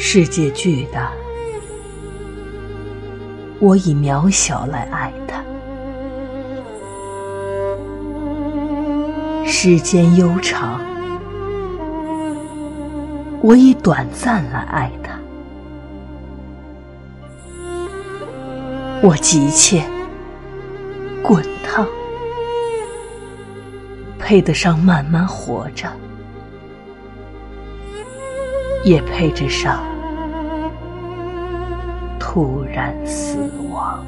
世界巨大，我以渺小来爱它；时间悠长，我以短暂来爱它。我急切、滚烫，配得上慢慢活着。也配得上突然死亡。